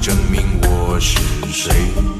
证明我是谁？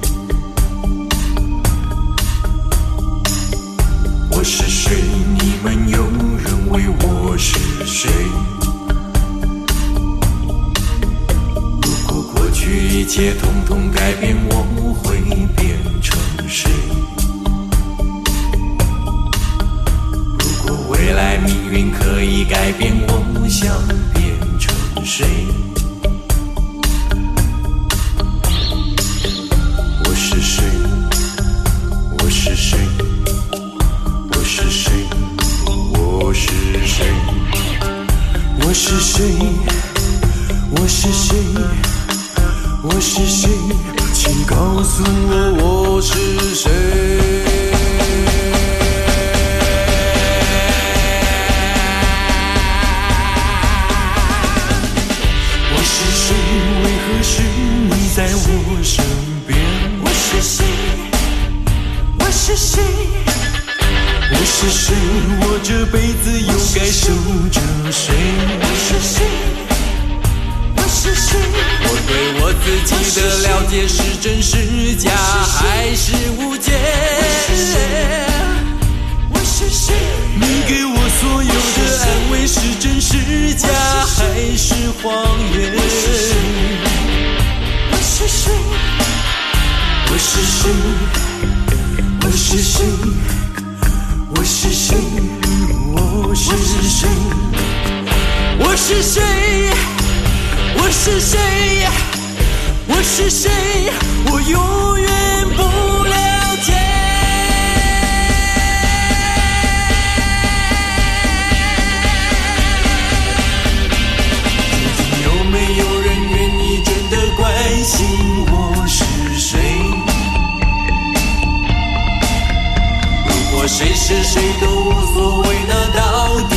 是谁都无所谓，那到底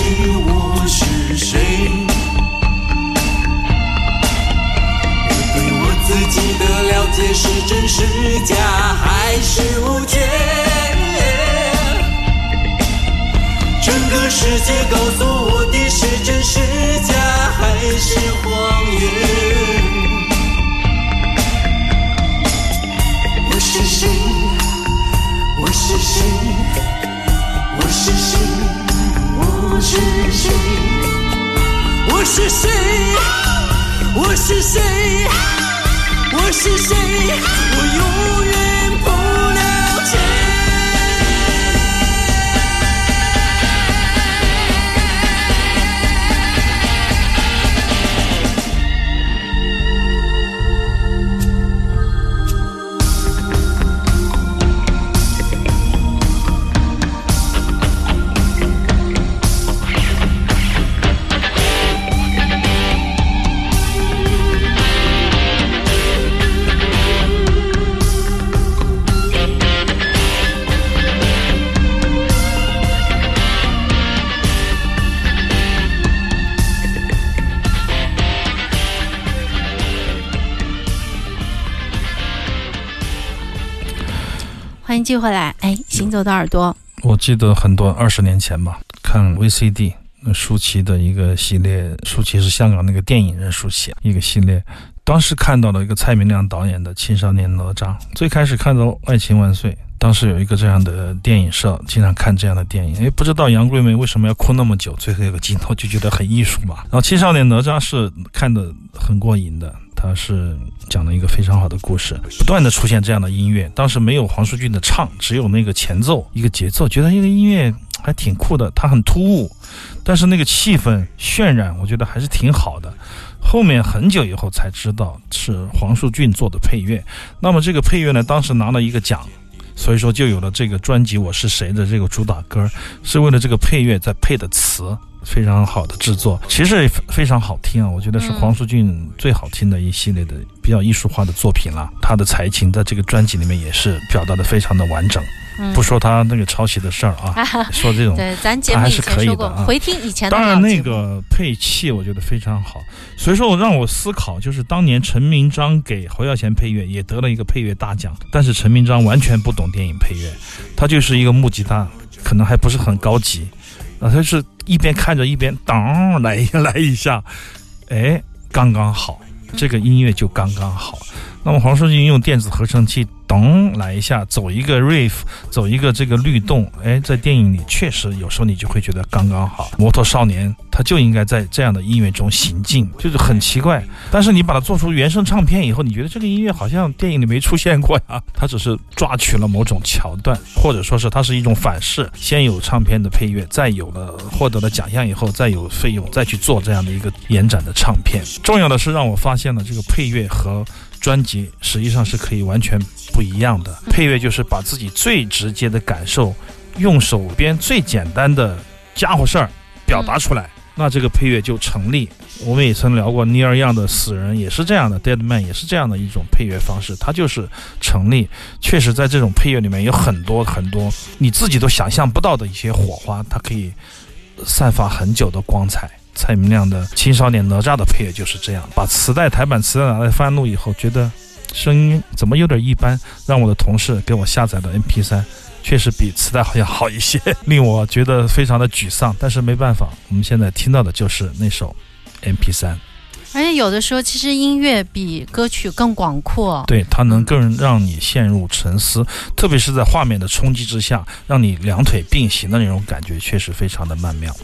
我是谁？我对我自己的了解是真是假，还是无解？整个世界告诉我的是真是假，还是谎言？我是谁？我是谁？是谁？我是谁？我是谁？我是谁？我是谁？我永远寄回来。哎，行走的耳朵，我记得很多二十年前吧，看 VCD，舒淇的一个系列，舒淇是香港那个电影人舒淇，一个系列。当时看到了一个蔡明亮导演的《青少年哪吒》，最开始看到《爱情万岁》，当时有一个这样的电影社，经常看这样的电影。哎，不知道杨贵梅为什么要哭那么久，最后一个镜头就觉得很艺术嘛。然后《青少年哪吒》是看的很过瘾的。他是讲了一个非常好的故事，不断的出现这样的音乐。当时没有黄舒骏的唱，只有那个前奏一个节奏，觉得这个音乐还挺酷的。它很突兀，但是那个气氛渲染，我觉得还是挺好的。后面很久以后才知道是黄舒骏做的配乐。那么这个配乐呢，当时拿了一个奖。所以说，就有了这个专辑《我是谁》的这个主打歌，是为了这个配乐在配的词，非常好的制作，其实非常好听啊！我觉得是黄舒骏最好听的一系列的比较艺术化的作品了。他的才情在这个专辑里面也是表达的非常的完整。不说他那个抄袭的事儿啊，说这种对，咱节目以前说过，回听以前。当然，那个配器我觉得非常好，所以说我让我思考，就是当年陈明章给侯耀贤配乐，也得了一个配乐大奖，但是陈明章完全不懂电影配乐，他就是一个木吉他，可能还不是很高级，啊，他是一边看着一边噔来来一下，哎，刚刚好，这个音乐就刚刚好。那么黄舒骏用电子合成器。咚来一下，走一个 riff，走一个这个律动，哎，在电影里确实有时候你就会觉得刚刚好。摩托少年他就应该在这样的音乐中行进，就是很奇怪。但是你把它做出原声唱片以后，你觉得这个音乐好像电影里没出现过呀？它只是抓取了某种桥段，或者说是它是一种反噬，先有唱片的配乐，再有了获得了奖项以后，再有费用再去做这样的一个延展的唱片。重要的是让我发现了这个配乐和。专辑实际上是可以完全不一样的。配乐就是把自己最直接的感受，用手边最简单的家伙事儿表达出来，那这个配乐就成立。我们也曾聊过尼尔样的死人也是这样的，Dead Man 也是这样的一种配乐方式，它就是成立。确实，在这种配乐里面有很多很多你自己都想象不到的一些火花，它可以散发很久的光彩。蔡明亮的《青少年哪吒》的配乐就是这样，把磁带台版磁带拿来翻录以后，觉得声音怎么有点一般，让我的同事给我下载了 MP3，确实比磁带好像好一些，令我觉得非常的沮丧。但是没办法，我们现在听到的就是那首 MP3。而且有的时候，其实音乐比歌曲更广阔，对它能更让你陷入沉思，特别是在画面的冲击之下，让你两腿并行的那种感觉，确实非常的曼妙。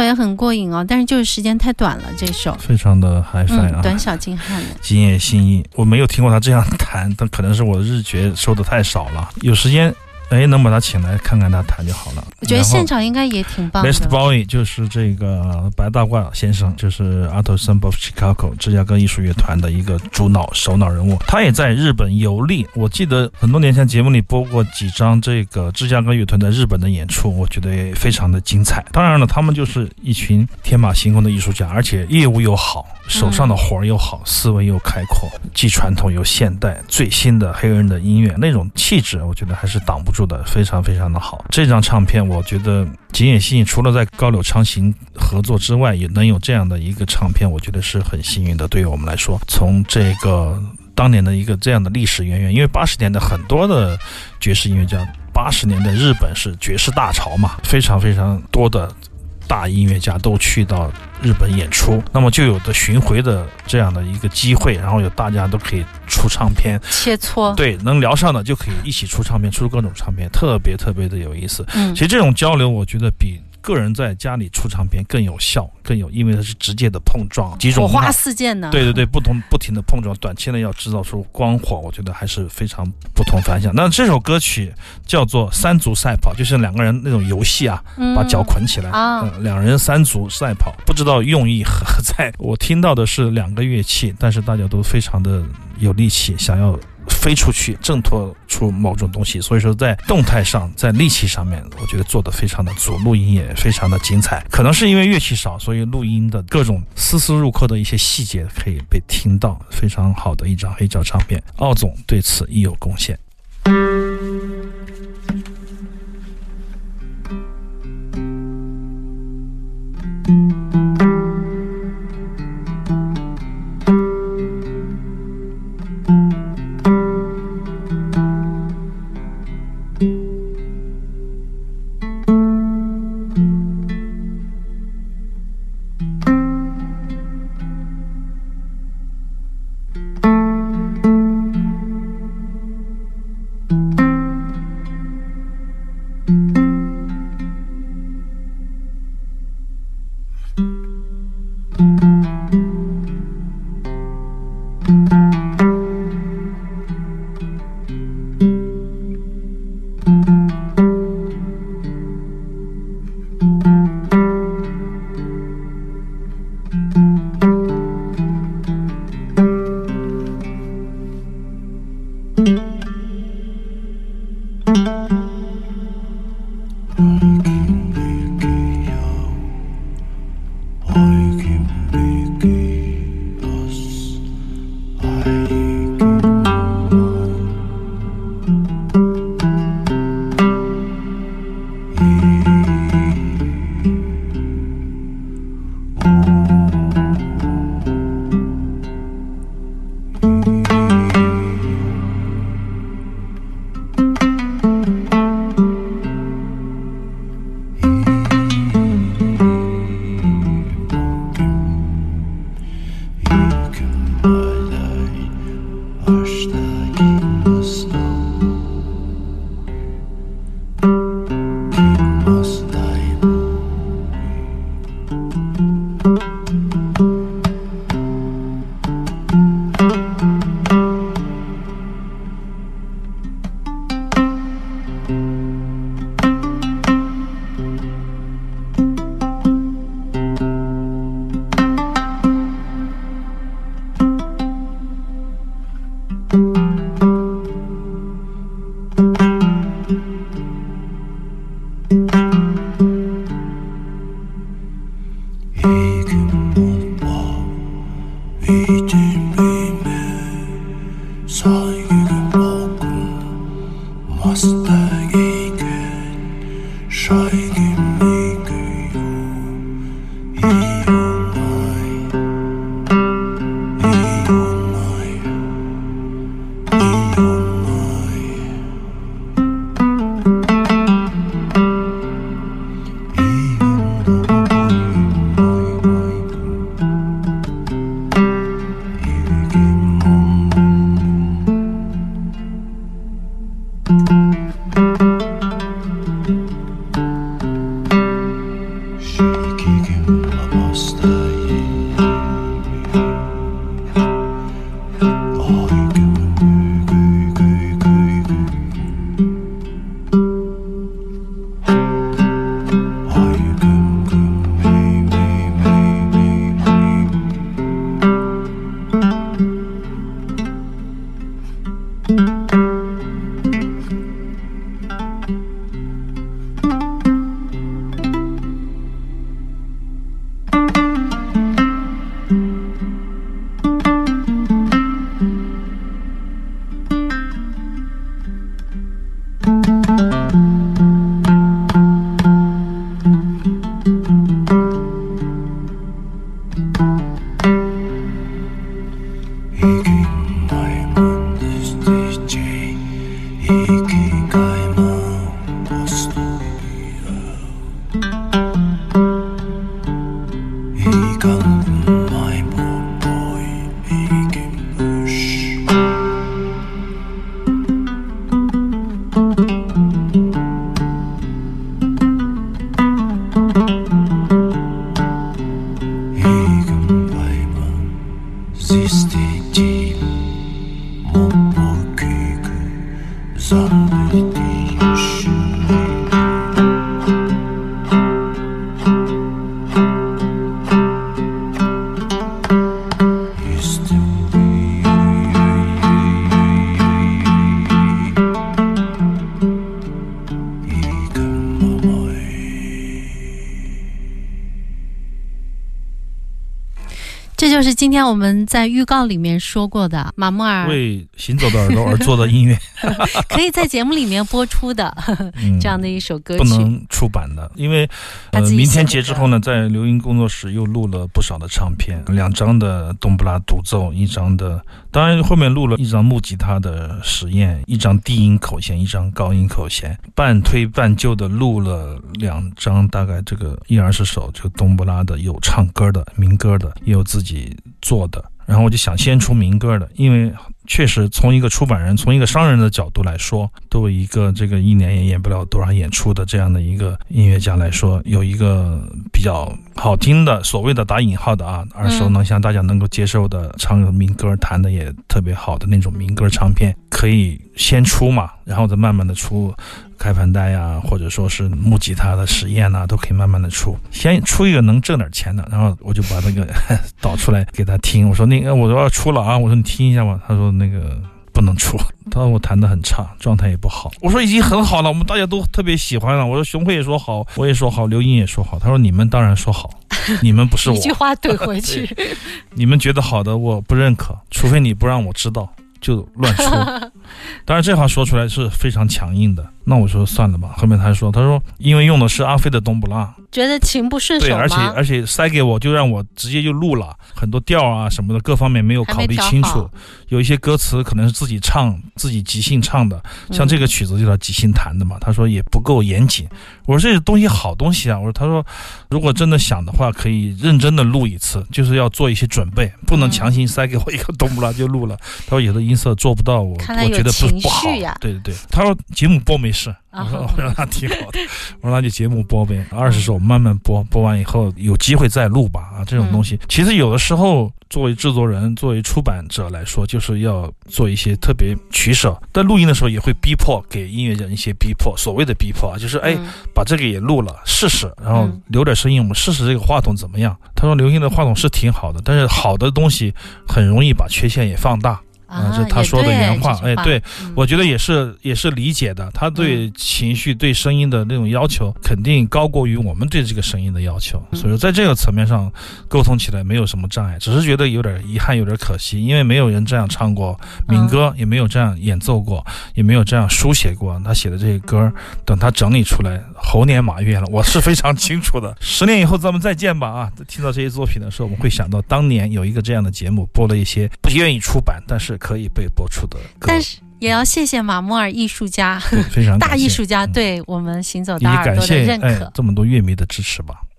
首也很过瘾哦，但是就是时间太短了，这首。非常的 HiFi 嗯，啊。短小精悍的。今夜心意，我没有听过他这样弹，但可能是我的日觉收的太少了。有时间，哎，能把他请来看看他弹就好了。我觉得现场应该也挺棒 Best 的。Boy 就是这个白大褂先生，就是 Art Ensemble of Chicago 芝加哥艺术乐团的一个主脑首脑人物。他也在日本游历。我记得很多年前节目里播过几张这个芝加哥乐团在日本的演出，我觉得也非常的精彩。当然了，他们就是一群天马行空的艺术家，而且业务又好，手上的活儿又好，思维又开阔，既传统又现代，最新的黑人的音乐那种气质，我觉得还是挡不住的，非常非常的好。这张唱片，我我觉得井野信除了在高柳昌行合作之外，也能有这样的一个唱片，我觉得是很幸运的。对于我们来说，从这个当年的一个这样的历史渊源，因为八十年代很多的爵士音乐家，八十年代日本是爵士大潮嘛，非常非常多的大音乐家都去到日本演出，那么就有的巡回的这样的一个机会，然后有大家都可以出唱片，切磋。对，能聊上的就可以一起出唱片，出各种唱片，特别特别的有意思。嗯其实这种交流，我觉得比个人在家里出唱片更有效，更有，因为它是直接的碰撞，几种火花四溅呢。对对对，不同不停的碰撞，短期内要制造出光火，我觉得还是非常不同凡响。那这首歌曲叫做《三足赛跑》，就是两个人那种游戏啊，嗯，把脚捆起来，两人三足赛跑，不知道用意何在。我听到的是两个乐器，但是大家都非常的有力气，想要飞出去，挣脱出某种东西。所以说，在动态上，在力气上面，我觉得做的非常的足，录音也非常的精彩。可能是因为乐器少，所以录音的各种丝丝入扣的一些细节可以被听到，非常好的一张黑胶唱片。奥总对此亦有贡献。今天我们在预告里面说过的马木尔为行走的耳朵而做的音乐，可以在节目里面播出的嗯这样的一首歌曲不。能出版的，因为明天节之后呢，在流音工作室又录了不少的唱片，两张的冬不拉独奏，一张的，当然后面录了一张木吉他的实验，一张低音口弦，一张高音口弦，半推半就的录了两张，大概这个一二十首，就冬不拉的，有唱歌的民歌的，也有自己做的。然后我就想先出民歌的，因为确实从一个出版人、从一个商人的角度来说，作为一个这个一年也演不了多少演出的这样的一个音乐家来说，有一个比较好听的所谓的打引号的啊，耳熟能详、大家能够接受的唱个民歌、弹的也特别好的那种民歌唱片，可以先出嘛，然后再慢慢的出。开盘单呀、或者说是募集他的实验呐、都可以慢慢的出。先出一个能挣点钱的，然后我就把那个 导出来给他听。我说那个我说要出了啊，我说你听一下吧。他说那个不能出，他说我弹的很差，状态也不好。我说已经很好了，我们大家都特别喜欢了。我说熊辉也说好，我也说好，刘英也说好。他说你们当然说好，你们不是我一，句话怼回去，你们觉得好的我不认可，除非你不让我知道。就乱出，当然这话说出来是非常强硬的。那我说算了吧。后面他说，他说因为用的是阿飞的冬不拉，觉得情不顺对，手而且？而且塞给我就让我直接就录了很多调啊什么的，各方面没有考虑清楚有一些歌词可能是自己唱自己即兴唱的，像嗯这个曲子就叫即兴弹的嘛。他说也不够严谨，我说这东西好东西啊，我说他说如果真的想的话，可以认真的录一次，就是要做一些准备，不能嗯强行塞给我一个冬不拉就录了。他说有的音色做不到，我我觉得不不好。对对对，他说节目播没事。我说啊 我让他挺好的，我说那就节目播呗，二十首慢慢播，播完以后有机会再录吧啊，这种东西、其实有的时候作为制作人、作为出版者来说，就是要做一些特别取舍。但录音的时候也会逼迫给音乐人一些逼迫，所谓的逼迫啊，就是哎、嗯。把这个也录了试试，然后嗯。留点声音，我们试试这个话筒怎么样。他说刘音的话筒是挺好的，但是好的东西很容易把缺陷也放大。啊，这他说的原话哎对嗯我觉得也是也是理解的，他对情绪、对声音的那种要求，肯定高过于我们对这个声音的要求。嗯所以说，在这个层面上沟通起来没有什么障碍，只是觉得有点遗憾，有点可惜，因为没有人这样唱过民歌，也没有这样演奏过，也没有这样书写过。他写的这些歌，等他整理出来，猴年马月了，我是非常清楚的。十年以后咱们再见吧啊！听到这些作品的时候，我们会想到当年有一个这样的节目，播了一些不愿意出版，但是可以被播出的歌。但是也要谢谢马木尔艺术家、非常 大艺术家嗯对我们行走也大耳朵的认可。哎这么多乐迷的支持吧。「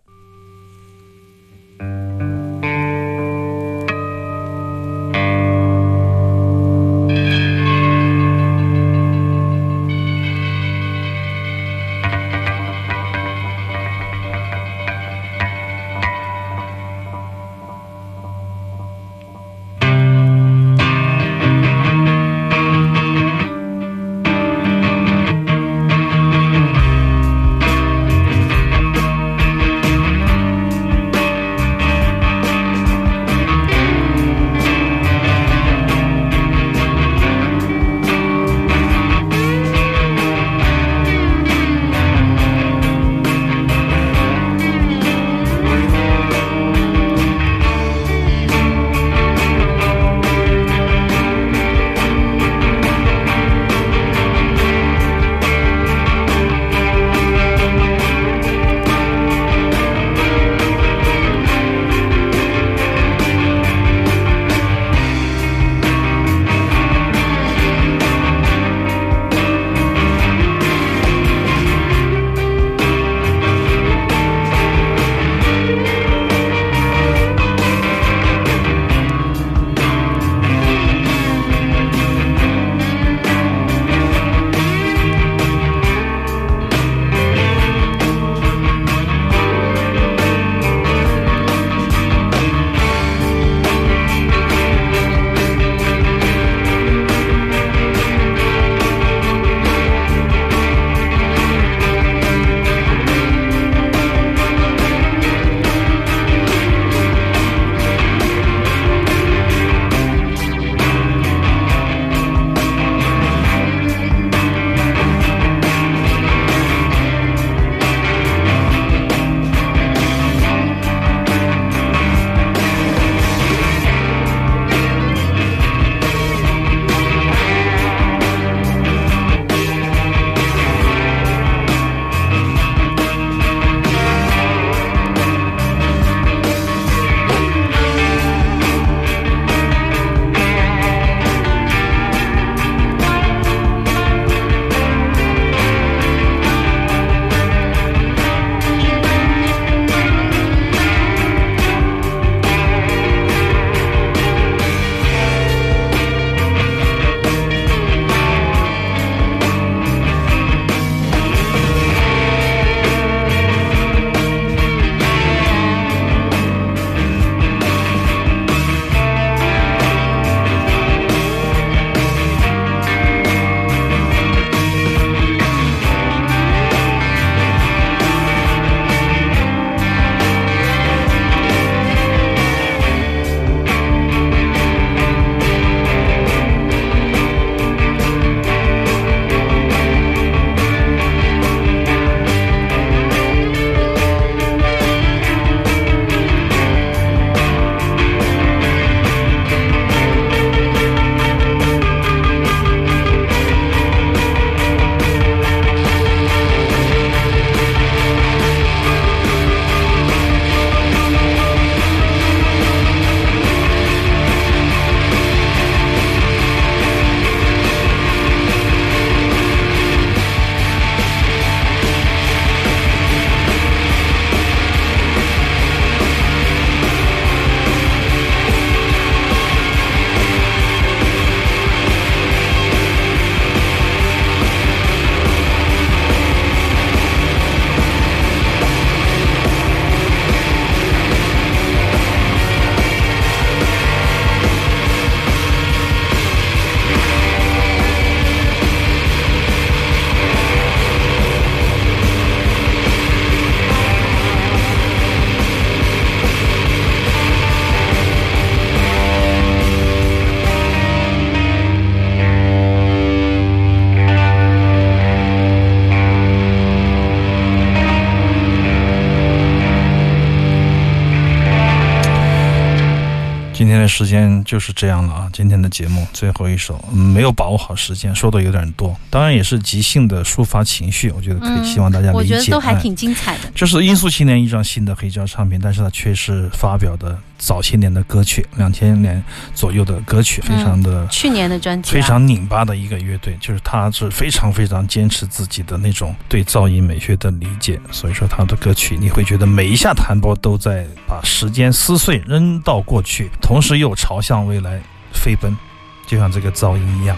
今天时间就是这样了啊！今天的节目最后一首，嗯没有把握好时间，说的有点多，当然也是即兴的抒发情绪，我觉得可以，嗯希望大家理解。我觉得都还哎挺精彩的。就是《音速青年》一张新的黑胶唱片，但是它却是发表的早些年的歌曲，两千年左右的歌曲，非常的、去年的专辑、啊、非常拧巴的一个乐队，就是他是非常非常坚持自己的那种对噪音美学的理解，所以说他的歌曲你会觉得每一下弹拨都在把时间撕碎扔到过去，同时又朝向未来飞奔，就像这个噪音一样。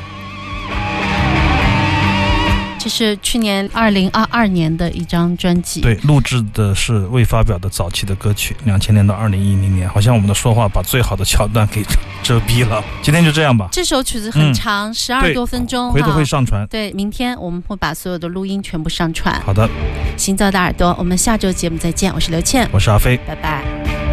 这是去年二零二二年的一张专辑。对，录制的是未发表的早期的歌曲，两千年到二零一零年，好像我们的说话把最好的桥段给遮蔽了。今天就这样吧，这首曲子很长，十、二、对多分钟，回头会上传。对，明天我们会把所有的录音全部上传。好的，行走的耳朵，我们下周节目再见，我是刘倩，我是阿飞。拜拜。